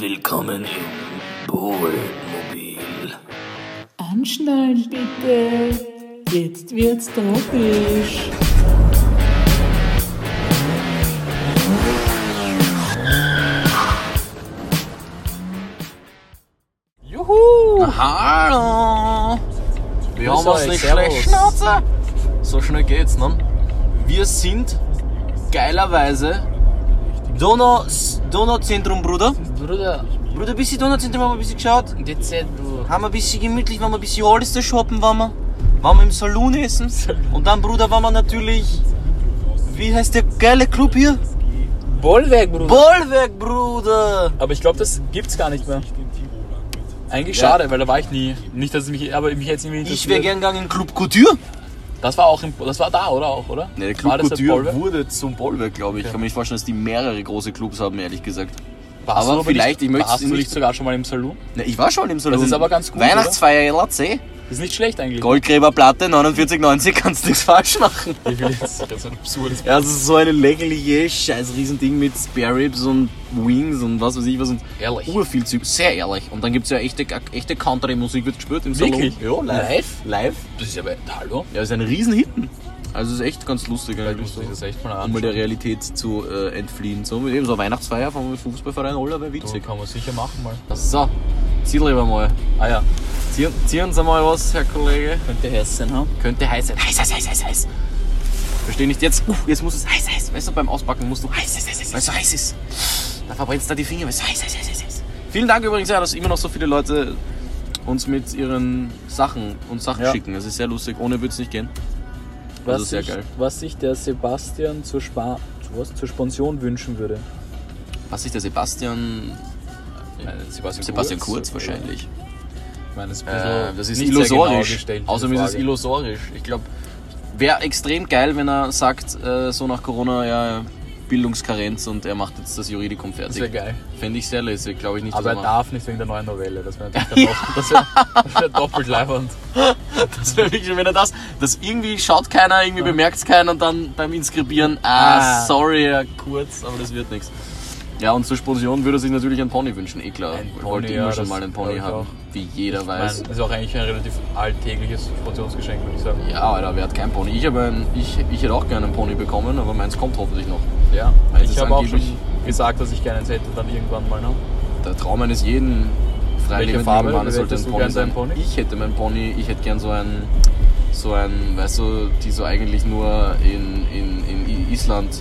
Willkommen im Bohlmobil. Anschnallen bitte. Jetzt wird's tropisch. Juhu! Hallo! Wir haben uns nicht schlecht Schnauze. So schnell geht's, ne? Wir sind geilerweise Donau, Donauzentrum, Bruder. Bruder, Bruder, bis die Donauzentrum haben wir ein bisschen geschaut. dezent, du. Haben wir ein bisschen gemütlich, waren wir ein bisschen alles da shoppen, waren wir. Waren wir im Saloon essen. Und dann, Bruder, waren wir natürlich. Wie heißt der geile Club hier? Bollwerk, Bruder. Bollwerk, Bruder! aber ich glaube, das gibt's gar nicht mehr. Eigentlich Ja. schade, weil da war ich nie. Nicht, dass es mich, aber mich jetzt irgendwie Ich wäre gern gegangen in Club Couture. Das war auch im, das war da, oder auch, oder? Ne, der Club Couture wurde zum Bollwerk, glaube ich. Ich kann mir nicht vorstellen, dass die mehrere große Clubs haben, ehrlich gesagt. Warst aber du vielleicht, ich möchte warst es nicht- nicht sogar schon mal im Saloon? Ne, ich war schon im Salon. Das ist aber ganz gut, Weihnachtsfeier LAC. Ist nicht schlecht eigentlich. Goldgräberplatte 49,90 kannst nichts falsch machen. Wie viel jetzt? Das ist ein absurdes. Ja, das ist so eine lächerliche, scheiß Riesending mit Spare Ribs und Wings und was weiß ich was und Ehrlich? urviel Zeug. Sehr ehrlich. Und dann gibt's ja echte, echte Country-Musik, wird gespielt im Salon. Wirklich? Ja, live. Live? Live. Das ist ja bei, hallo? Ja, ist ein Riesenhitten. Also ist echt ganz lustig eigentlich. So. das echt mal Um mal der anschauen. Realität zu äh, entfliehen. So, mit eben so eine Weihnachtsfeier vom Fußballverein Oller wäre So witzig. kann man sicher machen mal. So, zieh lieber mal. Ah ja, Zieh, zieh uns einmal was, Herr Kollege. könnte heiß sein, ha? Könnte heiß sein. Heiß, heiß, heiß, heiß, heiß. Versteh nicht jetzt. Uh, jetzt muss es heiß, heiß. Weißt du, beim Auspacken musst du heiß, heiß, heiß, heiß. Weil es so heiß ist. Da verbrennst du da die Finger, heiß, heiß, heiß. Vielen Dank übrigens, ja, dass immer noch so viele Leute uns mit ihren Sachen und Sachen Ja. schicken. Das ist sehr lustig. Ohne würde es nicht gehen. Das ist sehr sich, geil. was sich der Sebastian zur, Spa zu was? zur Sponsion wünschen würde. Was sich der Sebastian. Ich meine, Sebastian, Sebastian Kurz, oder? wahrscheinlich. Ich meine, das ist, Äh, das ist nicht sehr genau Außerdem ist es illusorisch. Ich glaube, wäre extrem geil, wenn er sagt, äh, so nach Corona, ja, Bildungskarenz und er macht jetzt das Juridikum Das wäre fertig. geil. Fände ich sehr lässig, glaube ich nicht. Aber er darf nicht wegen der neuen Novelle. Das wäre natürlich das wär, doppelt leibend. Das wäre wirklich, wenn er das, das irgendwie schaut keiner, irgendwie bemerkt es keiner und dann beim Inskribieren, ah, Ah. sorry, Herr Kurz, aber das wird nichts. Ja, und zur Sponsion würde er sich natürlich einen Pony wünschen, eh klar. Ein Ich Pony, wollte immer ja, schon das mal einen Pony haben, wie jeder Ich weiß. meine, das ist auch eigentlich ein relativ alltägliches Sponsionsgeschenk, würde ich sagen. Ja, Alter, wer hat kein Pony? Ich, habe ein, ich, ich hätte auch gerne einen Pony bekommen, aber meins kommt hoffentlich noch. Ja, Weil ich habe auch schon gesagt, dass ich gerne eins hätte, dann irgendwann mal. Ne? Der Traum eines jeden freilebenden Farbe Mannes sollte ein Pony sein. Pony? Ich hätte meinen Pony, ich hätte gern so einen, so ein, weißt du, die so eigentlich nur in, in, in Island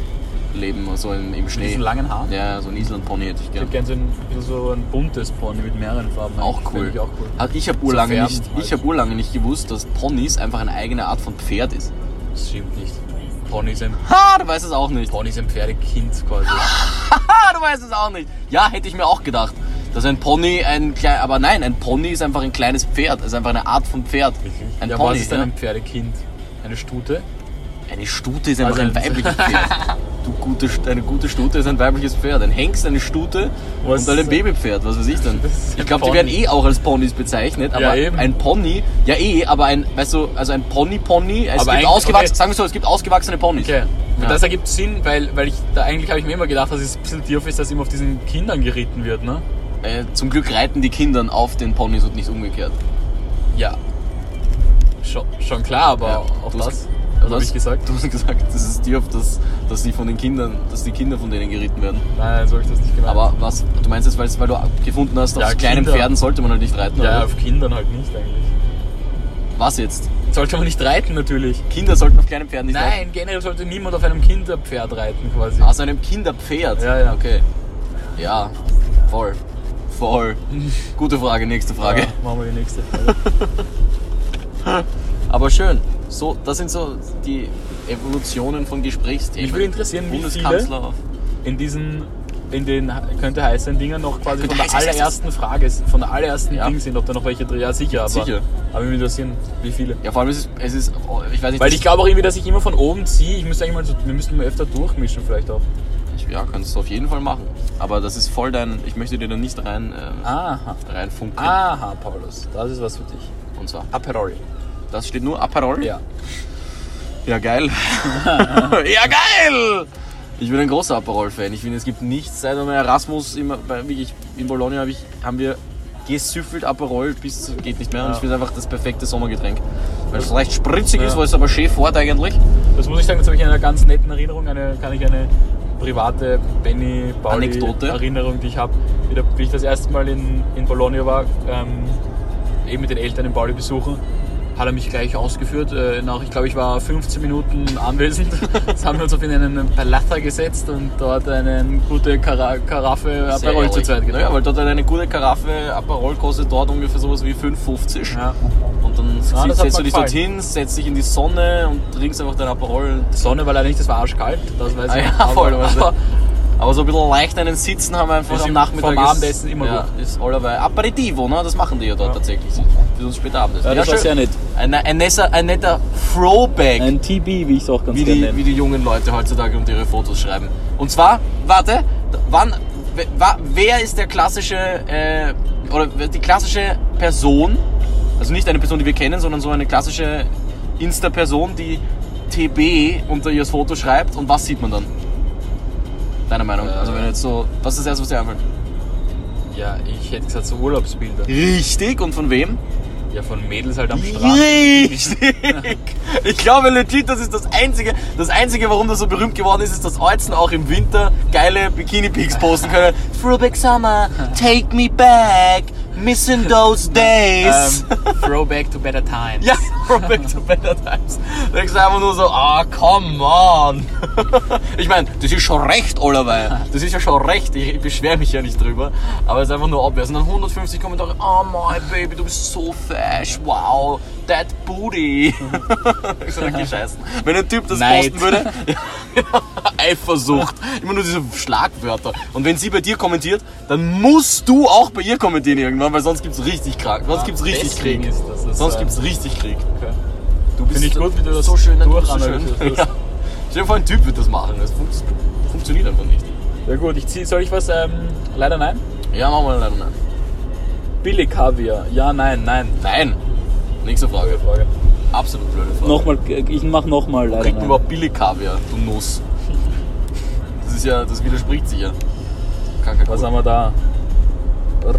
leben, so im, im Mit Schnee. diesen langen Haaren. Ja, so ein Island-Pony hätte ich Ich gern. hätte gerne so ein, so ein buntes Pony mit mehreren Farben. Auch cool. Ich auch cool. Ich habe urlange, färben nicht, halt. ich hab urlange nicht gewusst, dass Ponys einfach eine eigene Art von Pferd ist. Das stimmt nicht. Pony ist ein, Ha, du weißt es auch nicht. Pony ist ein Pferdekind quasi. Ha, du weißt es auch nicht. Ja, hätte ich mir auch gedacht. Dass ein Pony ein klein, aber nein, ein Pony ist einfach ein kleines Pferd. Es ist einfach eine Art von Pferd. Ein ja, Pony. was ist denn ja. ein Pferdekind? Eine Stute? Eine Stute ist einfach Also ein ein- weibliches Pferd. Du gute, eine gute Stute ist ein weibliches Pferd. Ein Hengst, eine Stute Was und dann ein Babypferd. Was weiß ich ein Ich glaube, die werden eh auch als Ponys bezeichnet. Aber Ja, ein Pony, ja eh, aber ein, weißt du, also ein Pony-Pony, es Aber gibt ausgewachsene, okay. sagen wir so, es gibt ausgewachsene Ponys. Okay. Ja. Das ergibt Sinn, weil, weil ich da eigentlich habe ich mir immer gedacht, dass es ein bisschen tief ist, dass immer auf diesen Kindern geritten wird, ne? Äh, zum Glück reiten die Kinder auf den Ponys und nicht umgekehrt. Ja. Schon, schon klar, aber Ja, auch das. Habe ich gesagt? Du hast gesagt, das ist dir auf, dass, dass die von den Kindern, dass die Kinder von denen geritten werden. Nein, so habe ich das nicht gemeint. Aber was, du meinst jetzt, weil, weil du gefunden hast, auf Ja, kleinen Kinder. Pferden sollte man halt nicht reiten, ja, oder? auf Kindern halt nicht eigentlich. Was jetzt? Sollte man nicht reiten natürlich. Kinder sollten auf kleinen Pferden nicht reiten? Nein, generell sollte niemand auf einem Kinderpferd reiten quasi. Aus einem Kinderpferd? Ja, ja. Okay. Ja, voll. Voll. Gute Frage, nächste Frage. Ja, machen wir die nächste Frage. Aber schön. So, das sind so die Evolutionen von Gesprächsthemen. Mich würde interessieren, wie Bundeskanzler. In diesen, in den könnte heißen Dingen noch quasi von der allerersten Frage, von der allerersten Ja. Ding sind, ob da noch welche drin Ja, sicher, aber. Sicher. Aber mich würde interessieren, wie viele. Ja, vor allem ist es, es ist, ich weiß nicht, Weil ich glaube auch irgendwie, dass ich immer von oben ziehe. Ich müsste eigentlich mal so, wir müssten mal öfter durchmischen vielleicht auch. Ich- Ja, kannst du auf jeden Fall machen. Aber das ist voll dein. Ich möchte dir da nicht rein, äh, Aha. reinfunken. Aha, Paulus, das ist was für dich. Und zwar. Aperol. Das steht nur Aperol. Ja. Ja, geil. ja, geil! Ich bin ein großer Aperol-Fan. Ich finde, es gibt nichts, seit einmal Erasmus immer, bei, wirklich, in Bologna hab ich, haben wir gesüffelt Aperol bis geht nicht mehr. Und Ja. ich finde einfach das perfekte Sommergetränk. Weil es leicht spritzig Ja. ist, weil es aber schön fährt eigentlich. Das muss ich sagen, das habe ich in einer ganz netten Erinnerung. Eine, kann ich eine private Benny Pauli Anekdote? Erinnerung, die ich habe, wie ich das erste Mal in, in Bologna war, ähm, eben mit den Eltern in Pauli besuchen, hat er mich gleich ausgeführt. Äh, nach, ich glaube, ich war 15 Minuten anwesend. Jetzt haben wir uns auf in einen Palazza gesetzt und dort eine gute Kara Karaffe Aperol zu zweit getrunken. Naja, weil dort eine gute Karaffe Aperol kostet dort ungefähr sowas wie 5,50. Ja. Und dann hat setzt du dich gefallen. dorthin, setzt dich in die Sonne und trinkst einfach dein Aperol. Die Sonne war leider nicht, das war arschkalt, das weiß Ah ich. ja, voll. aber, aber Aber so ein bisschen leicht einen Sitzen haben wir einfach Ist am Nachmittag. vom ist- Abendessen immer ja, gut. ist allerweil. Aperitivo, ne? das machen die ja dort Ja. tatsächlich. Für uns später Abendessen. Ja, das war schön. sehr nett. Ein, ein, netter, ein netter Throwback, ein TB, wie ich es auch ganz wie, gerne die, nenne. wie die jungen Leute heutzutage unter ihre Fotos schreiben. Und zwar, warte, wann, wer- wa- wer ist der klassische, äh, oder die klassische Person, also nicht eine Person, die wir kennen, sondern so eine klassische Insta-Person, die TB unter ihr Foto schreibt und was sieht man dann? Deiner Meinung? Äh. Also wenn jetzt so, was ist das erste, was dir einfällt? Ja, ich hätte gesagt so Urlaubsbilder. Richtig, und von wem? Ja, von Mädels halt am Strand. Richtig! Ich glaube legit, das ist das Einzige, das Einzige, warum das so berühmt geworden ist, ist, dass Euzen auch im Winter geile Bikini-Pics posten können. Throwback Summer, take me back, missing those days. Ähm, throwback to better times. Ja, Throwback to better times. Denkst du einfach nur so, ah, come on. Ich meine, das ist schon recht, allerweil. Das ist ja schon recht. Ich, ich beschwere mich ja nicht drüber. Aber es ist einfach nur obvious. Und dann 150 Kommentare, oh my baby, du bist so fesch, wow, that booty. Ich so, okay, scheißen. Wenn ein Typ das Neid. posten würde, Eifersucht. Immer nur diese Schlagwörter. Und wenn sie bei dir kommentiert, dann musst du auch bei ihr kommentieren irgendwann, weil sonst gibt's richtig krank. Sonst gibt's richtig Krieg. Sonst gibt's richtig Krieg. Okay. Du bist Finde ich gut, wie du das so schön, du bist so durchanalysierst. Ja. Stell dir vor, ein Typ wird das machen. Das fun funktioniert einfach nicht. Ja gut, ich zieh, soll ich was? Ähm, leider nein. Ja, machen wir leider nein. Billig Kaviar. Ja, nein, nein. Nein. Nächste Frage. Frage. Absolut blöde Frage. Nochmal, ich mach nochmal leider Kriegt man überhaupt billig Kaviar, du Nuss? Das ist ja, das widerspricht sich ja. Kranker Was haben wir da?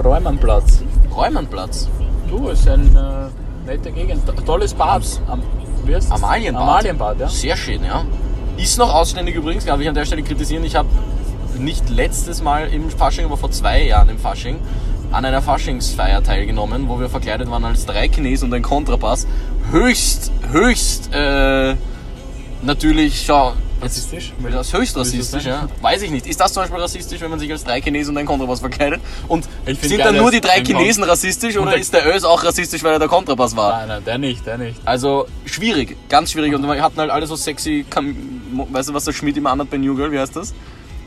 Räumannplatz. Räumannplatz. Du, ist ein äh, nette Gegend. Tolles Bad. Am, wie heißt das? Amalienbad. Amalienbad, ja. Sehr schön, ja. Ist noch ausständig übrigens, darf ich an der Stelle kritisieren. Ich habe nicht letztes Mal im Fasching, aber vor zwei Jahren im Fasching an einer Faschingsfeier teilgenommen, wo wir verkleidet waren als drei Chinesen und ein Kontrabass. Höchst, höchst, äh, natürlich, schau, Rassistisch? das ist höchst rassistisch, ja. Weiß ich nicht. Ist das zum Beispiel rassistisch, wenn man sich als drei Chinesen und ein Kontrabass verkleidet? Und find sind dann nur die drei ein Chinesen rassistisch oder der- ist der Ös auch rassistisch, weil er der Kontrabass war? Nein, nein, der nicht, der nicht. Also schwierig, ganz schwierig. Und wir hatten halt alle so sexy, Kam weißt du, was der Schmidt immer anhat bei New Girl, wie heißt das?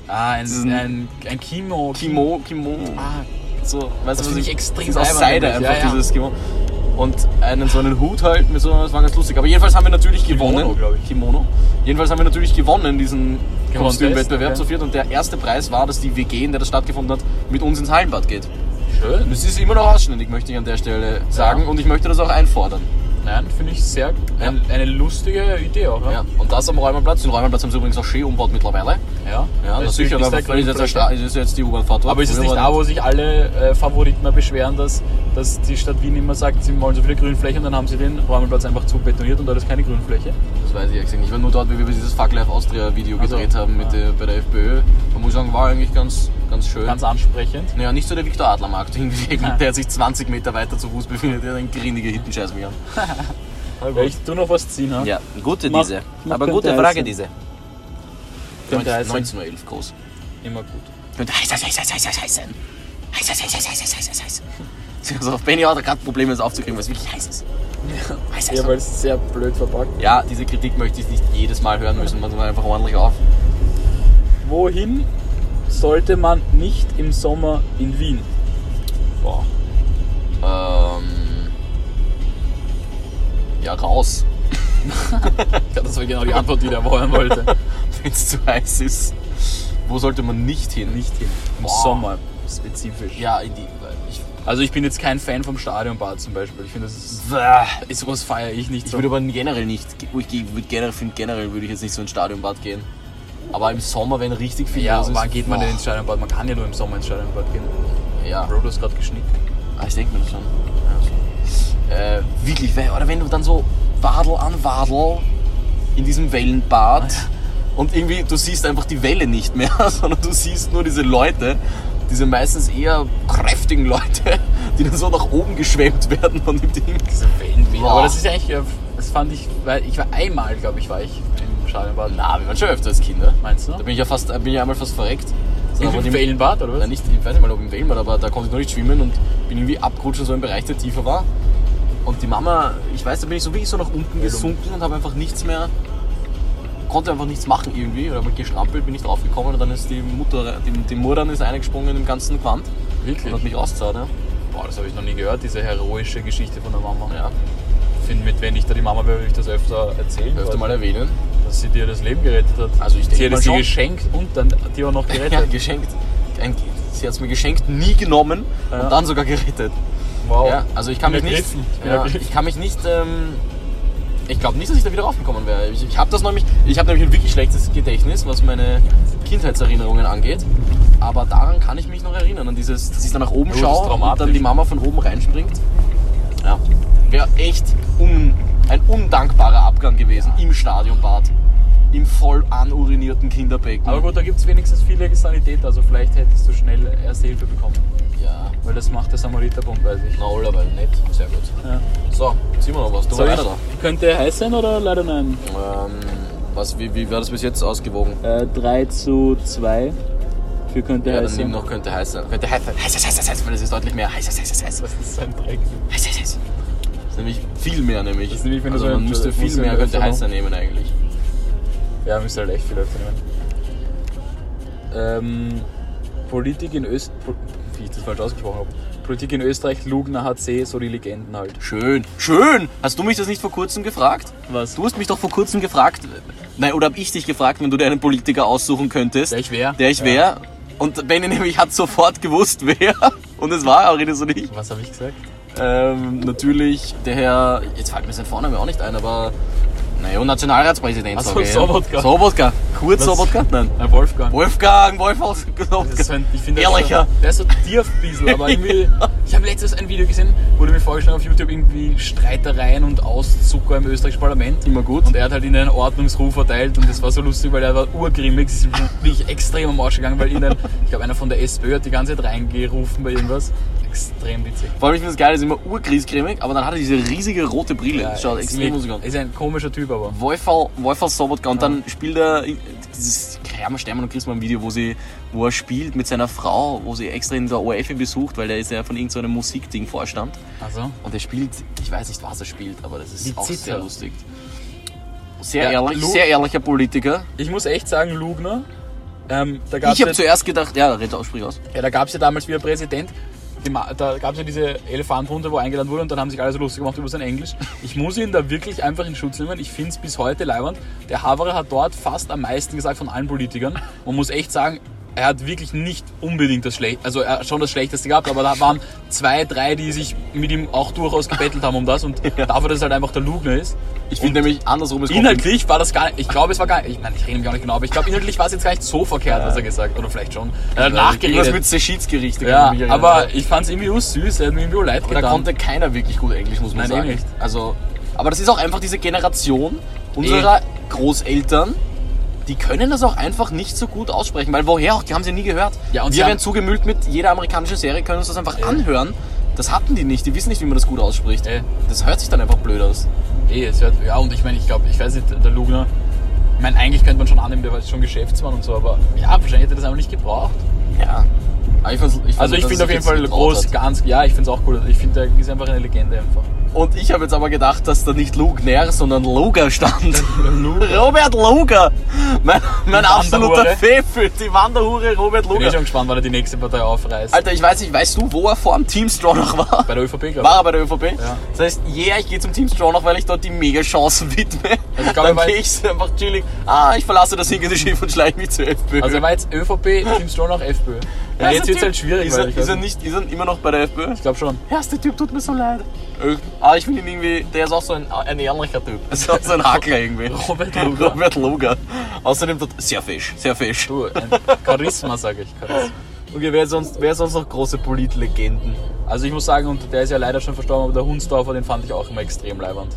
Ah, ein, Diesen- ein, ein Kimo. Kimo, Kimo. Ah, So, weißt Das du, was ich extrem das ist aus Seide einfach, Ja, ja. dieses Kimo. Und einen so einen Hut halt, mit so, das war ganz lustig. Aber jedenfalls haben wir natürlich Kimono, gewonnen. ich. Kimono. Jedenfalls haben wir natürlich gewonnen, diesen Kostümwettbewerb okay. zu viert. Und der erste Preis war, dass die WG, in der das stattgefunden hat, mit uns ins Hallenbad geht. schön. Das ist immer noch ausständig, möchte ich an der Stelle sagen. Und ich möchte das auch einfordern. Nein, finde ich sehr, ein, eine lustige Idee auch. Ja. Und das am Räumerplatz. Den Räumerplatz haben sie übrigens auch schön umgebaut mittlerweile. Ja, Ja, Das das sicher, ist aber ist jetzt. Stra- ist jetzt die U-Bahn-Fahrt dort. Aber ist es nicht da, wo sich alle äh, Favoriten mal beschweren, dass, dass die Stadt Wien immer sagt, sie wollen so viele Grünflächen und dann haben sie den Räumelplatz einfach zu betoniert und da ist keine Grünfläche? Das weiß ich ehrlich nicht. Ich war nur dort, wie wir dieses Fuck Life Austria Video Also, gedreht haben mit ja. der, bei der FPÖ. Man muss sagen, war eigentlich ganz, ganz schön. Ganz ansprechend. naja, nicht so der Viktor Adler Markt hingegen, der sich 20 Meter weiter zu Fuß befindet, der einen grindige Hittenscheiß mich an. Ja, ich tu noch was ziehen. Ha? Ja, gute Mach- diese. mach Aber gute Frage diese könnte 19, 1911 groß. Immer gut. Könnte heiß, heiß, heiß, heiß, heiß, heiß, heiß sein. Heiß, heiß, heiß, heiß, heiß, heiß, heiß, heiß. Also Benny hat gerade Probleme, es aufzukriegen, weil es wirklich heiß ist. Ja, heiß, heiß, ja weil es sehr blöd verpackt. Ja, diese Kritik möchte ich nicht jedes Mal hören müssen, man einfach ordentlich auf. Wohin sollte man nicht im Sommer in Wien? Boah. Ähm. Ja, raus. Ja, das war genau die Antwort, die der wollen wollte. Wenn es zu heiß ist. Wo sollte man nicht hin? Nicht hin. Im Boah. Sommer spezifisch. Ja, in die. Ich, Also ich bin jetzt kein Fan vom Stadionbad zum Beispiel. Ich finde, das ist, Bäh. sowas feiere ich nicht ich so. würde aber generell nicht. Ich würde generell, finde generell würde ich jetzt nicht so ins Stadionbad gehen. Aber im Sommer, wenn richtig viel Ja, los ist. wann geht man denn boah. ins Stadionbad? Man kann ja nur im Sommer ins Stadionbad gehen. Ja, Bro, du hast gerade geschnitten. ah, ich denke mir das schon. Ja. Äh, wirklich, oder wenn du dann so Wadel an Wadel in diesem Wellenbad und irgendwie, du siehst einfach die Welle nicht mehr, sondern du siehst nur diese Leute, diese meistens eher kräftigen Leute, die dann so nach oben geschwemmt werden von dem Ding. Diese. Boah. Aber das ist eigentlich, äh, das fand ich, weil ich war einmal, glaube ich, war ich im Stadionbad. Na, wir waren schon öfter als Kinder. Meinst du? Da bin ich ja fast, da bin ich einmal fast verreckt. So, aber Im Wellenbad, oder was? Nein, nicht, ich weiß nicht mal, ob im Wellenbad, aber da konnte ich noch nicht schwimmen und bin irgendwie abgerutscht in so einem Bereich, der tiefer war. Und die Mama, ich weiß, da bin ich so wirklich so nach unten gesunken und habe einfach nichts mehr, konnte einfach nichts machen irgendwie. Oder habe gestrampelt, bin nicht draufgekommen und dann ist die Mutter, die, die Mutter ist eingesprungen im ganzen Quant und Wirklich? hat mich rausgezahlt. Ja. Boah, das habe ich noch nie gehört, diese heroische Geschichte von der Mama. ja, Ich finde, mit wenn ich da die Mama wäre, würde ich das öfter erzählen. öfter mal erwähnen. Dass sie dir das Leben gerettet hat. Also ich Sie denke hat mal es dir geschenkt und dann dir auch noch Ja, gerettet. geschenkt. Ein, sie hat es mir geschenkt, nie genommen Ja. und dann sogar gerettet. Wow. Ja, also ich kann mich nicht. Ja, ich kann mich nicht. Ähm, ich glaube nicht, dass ich da wieder raufgekommen wäre. Ich, ich habe das nämlich. Ich habe nämlich ein wirklich schlechtes Gedächtnis, was meine Kindheitserinnerungen angeht. Aber daran kann ich mich noch erinnern, an dieses, dass ich dann nach oben ist schaue und dann die Mama von oben reinspringt. Ja, wäre echt un, ein undankbarer Abgang gewesen im Stadionbad. Im voll anurinierten Kinderbecken. Aber gut, da gibt es wenigstens viele Sanitäter, also vielleicht hättest du schnell Erste Hilfe bekommen. Ja, Weil das macht der Samariterbund, weiß ich. na, allerweil nett. Sehr gut. Ja. So, ziehen wir noch was. Du Soll weiter ich, da. könnte heiß sein oder leider nein? Ähm, was, wie, wie wäre das bis jetzt ausgewogen? Äh, 3 zu 2 für könnte Ja, dann heiß nimm sein. noch könnte heiß sein. Könnte heiß sein. Heiß, heiß, heiß, heiß, weil das ist deutlich mehr. Heiß, heiß, heiß, heiß. Das ist so ein Dreck. Heiß, heiß, heiß. Das ist nämlich viel mehr, nämlich. Das ist nämlich, wenn also so man müsste viel ja mehr könnte noch- heiß sein nehmen eigentlich. Ja, müsste halt echt viel öfter nehmen. Ähm, Politik in Österreich. Wie ich das falsch ausgesprochen habe. Politik in Österreich, Lugner HC, so die Legenden halt. Schön, schön. Hast du mich das nicht vor kurzem gefragt? Was? Du hast mich doch vor kurzem gefragt, nein, oder habe ich dich gefragt, wenn du dir einen Politiker aussuchen könntest? Der ich wär? Der ich Ja. wäre. Und Benny nämlich hat sofort gewusst, wer. Und es war Aurelius und ich. Was habe ich gesagt? Ähm, natürlich der Herr, jetzt fällt mir sein Vorname auch nicht ein, aber naja, Nationalratspräsident. Ach so, ich, Sobotka. Ja. Sobotka. Kurz? Sobotka? Nein. Herr Wolfgang. Wolfgang, Wolfgang Sobotka. so ein, ich finde, der ist Ehrlicher. so, der ist so Tierfiesel, aber irgendwie. Ich habe letztens ein Video gesehen, wurde mir vorgeschlagen auf YouTube irgendwie Streitereien und Auszucker im österreichischen Parlament. Immer gut. Und er hat halt ihnen einen Ordnungsruf erteilt und das war so lustig, weil er war urgrimmig, es ist wirklich extrem am Arsch gegangen, weil ihnen, ich glaube, einer von der SPÖ hat die ganze Zeit reingerufen bei irgendwas. Extrem witzig. Vor allem, ich finde das geil, ist immer urgriescremig, aber dann hat er diese riesige rote Brille. Ja, schaut ist extrem lusig an. Ist ein komischer Typ, aber. Wolfal Sobotka und dann spielt er dieses Kramer Stermann und Christmann Video, wo, sie, wo er spielt mit seiner Frau, wo sie extra in der ORF ihn besucht, weil der ist ja von irgendeinem so einem Musikding Vorstand. Also. Und er spielt, ich weiß nicht, was er spielt, aber das ist Die auch Zither. sehr lustig. Sehr Ja, ehrlich, Lu- sehr ehrlicher Politiker. Ich muss echt sagen, Lugner. Ähm, Ich habe ja- zuerst gedacht, ja, red aus, sprich aus. Ja, da gab es ja damals wieder Präsident. Da gab es ja diese Elefantrunde, wo eingeladen wurde und dann haben sich alle so lustig gemacht über sein Englisch. Ich muss ihn da wirklich einfach in Schutz nehmen. Ich finde es bis heute leiwand. Der Haverer hat dort fast am meisten gesagt von allen Politikern. Man muss echt sagen, er hat wirklich nicht unbedingt das Schlechteste, also er hat schon das Schlechteste gehabt, aber da waren zwei, drei, die sich mit ihm auch durchaus gebettelt haben um das und dafür, dass es halt einfach der Lugner ist. Ich finde nämlich andersrum, es kommt Inhaltlich war das gar nicht, ich glaube, es war gar nicht, ich meine, ich rede mich auch nicht genau, aber ich glaube, inhaltlich war es jetzt gar nicht so verkehrt, was er gesagt hat. Oder vielleicht schon. Er hat nachgeredet. mit Seschitz-Gerichte. Ja, aber ich fand es irgendwie auch süß, er hat mir irgendwie auch leid Aber da getan. konnte keiner wirklich gut Englisch, muss man Nein, eh sagen. nicht. Also, aber das ist auch einfach diese Generation unserer Großeltern, die können das auch einfach nicht so gut aussprechen, weil woher auch, die haben sie nie gehört. Ja, und Wir werden zugemüllt mit jeder amerikanischen Serie, können uns das einfach anhören. Das hatten die nicht, die wissen nicht, wie man das gut ausspricht. Äh. Das hört sich dann einfach blöd aus. Eh, es wird, ja, und ich meine, ich glaube, ich weiß nicht, der Lugner, ich meine, eigentlich könnte man schon annehmen, der war schon Geschäftsmann und so, aber ja, wahrscheinlich hätte er das einfach nicht gebraucht. Ja. Ich fand's- ich fand, Also ich finde auf jeden Fall groß, hat. ganz, ja, ich finde es auch cool. Ich finde, der ist einfach eine Legende einfach. Und ich habe jetzt aber gedacht, dass da nicht Lugner, sondern Luger stand. Robert Luger! Mein, mein absoluter. Fefe, die Wanderhure Robert Bin eh Luger. schon gespannt, wann er die nächste Partei aufreißt. Alter, ich weiß nicht, weißt du, wo er vor dem Team Stronach war? Bei der ÖVP, glaube War er bei der ÖVP? Ja. Das heißt, yeah, ich gehe zum Team Stronach, weil ich dort die Mega-Chancen widme. Also ich glaube, Dann gehe ich einfach chillig. Ah, ich verlasse das hinkende Schiff und schleiche mich zur FPÖ. Also er war jetzt ÖVP, Team Stronach, FPÖ. Ja, jetzt wird's halt schwierig, Ist er, ist er nicht. ist er immer noch bei der FPÖ? Ich glaube schon. Erste Typ tut mir so leid. Aber ich finde ihn irgendwie, der ist auch so ein, ein ehrlicher Typ. Ist auch so ein Hakler irgendwie. Robert Luger. Robert Luger. Außerdem tut sehr fesch, sehr fesch. Du, ein Charisma, sage ich. Charisma. Okay, wer sonst, wer sonst noch große Politlegenden? Also ich muss sagen, und der ist ja leider schon verstorben, aber der Hunsdorfer, den fand ich auch immer extrem leibernd.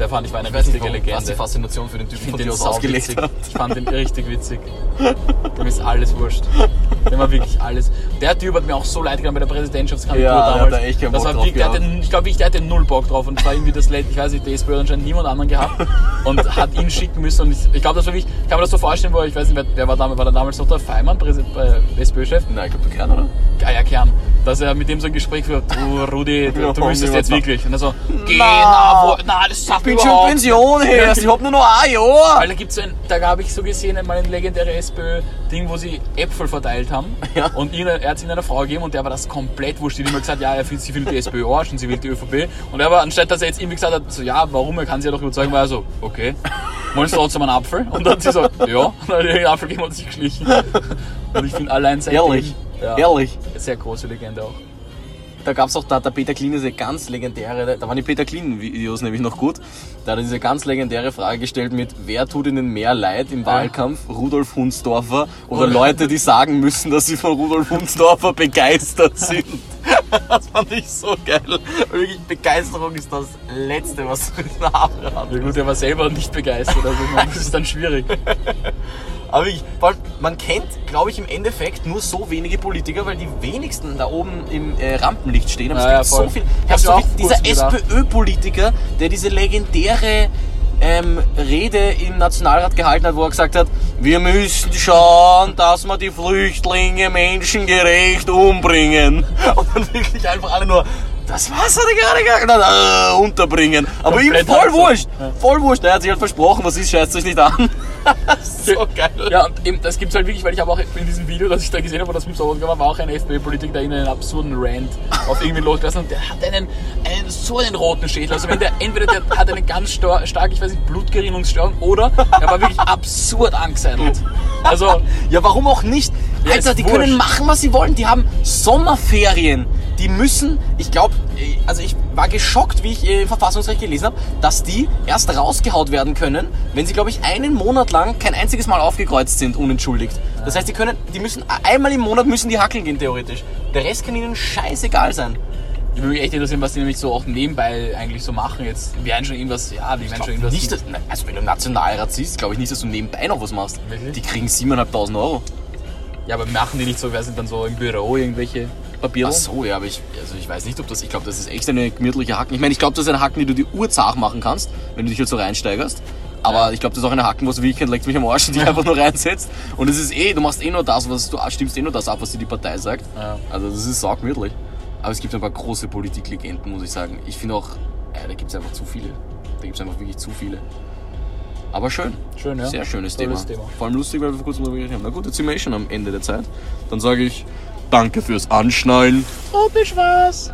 Der fand ich war eine richtige warum, was die Legende. Faszination für den Typen Ich von dir ausgelegt hat. Ich fand den richtig witzig. Dem ist alles wurscht. Dem war wirklich alles. Der Typ hat mir auch so leid getan bei der Präsidentschaftskandidatur Ja, der damals. da echt keinen das Bock war drauf wirklich, der hatte, ich glaube, ich, der hatte null Bock drauf und war irgendwie das letzte, ich weiß nicht, der SPÖ hat anscheinend niemand anderen gehabt und hat ihn schicken müssen und ich, ich glaube, das war wirklich, ich kann mir das so vorstellen, wo ich weiß nicht, wer, wer war, damals, war da damals noch der Feimann, Präsident, äh, SPÖ-Chef? Nein, ich glaube, der Kern, oder? Geier Kern, dass er mit dem so ein Gespräch führt, du Rudi, du, du müsstest jetzt wirklich. Und er so, geh, na, wo, na, das Ich sagt bin schon überhaupt in Pension. Herr. Ich hab nur noch ein Jahr. Weil da gibt's so ein, da habe ich so gesehen einmal ein legendäre SPÖ-Ding, wo sie Äpfel verteilt haben. Ja. Und ihnen, er hat es in einer Frau gegeben und der war das komplett wurscht. Die hat immer gesagt, ja, er findet, sie findet die SPÖ Arsch und sie will die ÖVP. Und er war, anstatt dass er jetzt irgendwie gesagt hat, so, ja, warum, er kann sie ja doch überzeugen, war er so, okay. Wollen Sie trotzdem einen Apfel? Und dann hat sie so, ja. Und dann hat er den Apfel gegeben und sich geschlichen. Und ich finde allein seitdem, Ehrlich, ja, ehrlich. sehr große Legende auch. Da gab's auch, da hat der Peter Klin diese ganz legendäre, da waren die Peter Klin-Videos nämlich noch gut. Da hat er diese ganz legendäre Frage gestellt mit, wer tut ihnen mehr leid im Wahlkampf? Rudolf Hunsdorfer oder Leute, die sagen müssen, dass sie von Rudolf Hunsdorfer begeistert sind. Das fand ich so geil. Wirklich, Begeisterung ist das Letzte, was du in der Haare hast. Ja gut, er war selber nicht begeistert, also ich meine, das ist dann schwierig. Aber ich, man kennt, glaube ich, im Endeffekt nur so wenige Politiker, weil die wenigsten da oben im äh, Rampenlicht stehen. Aber Ja, es ja, gibt voll. so viel. Ich Hast hab du mir auch dieser. SPÖ-Politiker, der diese legendäre ähm, Rede im Nationalrat gehalten hat, wo er gesagt hat, wir müssen schauen, dass wir die Flüchtlinge menschengerecht umbringen. Und dann wirklich einfach alle nur, das was hat er gerade gesagt? Äh, unterbringen. Aber ihm voll halt so. wurscht. Ja. Voll wurscht. Er hat sich halt versprochen, was ist, scheißt euch nicht an. so geil. Ja, und eben, das gibt's halt wirklich, weil ich habe auch in diesem Video, das ich da gesehen habe, wo das mit so war, war auch ein FPÖ-Politiker, der in einen absurden Rant auf irgendwie losgelassen hat. Der hat einen, einen so einen roten Schädel. Also wenn der, entweder der hat eine ganz star- stark, ich weiß nicht, Blutgerinnungsstörung oder er war wirklich absurd angeseidelt. Also, Ja, warum auch nicht? Ja, Alter, die wurscht. können machen, was sie wollen. Die haben Sommerferien. Die müssen, ich glaube, also ich war geschockt, wie ich äh, im Verfassungsrecht gelesen habe, dass die erst rausgehaut werden können, wenn sie, glaube ich, einen Monat lang kein einziges Mal aufgekreuzt sind, unentschuldigt. Das heißt, die können, die müssen, einmal im Monat müssen die hackeln gehen, theoretisch. Der Rest kann ihnen scheißegal sein. ich würde mich echt interessieren, was die nämlich so auch nebenbei eigentlich so machen. Jetzt, wir werden schon irgendwas, ja, wir werden schon irgendwas. Nicht, dass, also wenn du Nationalrat siehst, glaube ich nicht, dass du nebenbei noch was machst. Wirklich? Die kriegen 7.500 Euro. Ja, aber machen die nicht so, wer sind dann so im Büro irgendwelche Papiere? Ach so, ja, aber ich, also ich weiß nicht, ob das, ich glaube, das ist echt eine gemütliche Hacken. Ich meine, ich glaube, das ist eine Hacken, die du die Urzach machen kannst, wenn du dich jetzt so reinsteigerst. Aber ich glaube, das ist auch eine Hacken, wo es wirklich leckt mich am Arsch und dich einfach nur reinsetzt. Und es ist eh, du machst eh nur das, was du stimmst eh nur das ab, was dir die Partei sagt. Ja. Also das ist saugemütlich. Aber es gibt ein paar große Politiklegenden, muss ich sagen. Ich finde auch, ja, da gibt es einfach zu viele. Da gibt es einfach wirklich zu viele. Aber schön. Schön, ja. Sehr schönes Thema. Thema. Vor allem lustig, weil wir vor kurzem darüber geredet haben. Na gut, jetzt sind wir eh schon am Ende der Zeit. Dann sage ich, danke fürs Anschnallen. Tropisch was.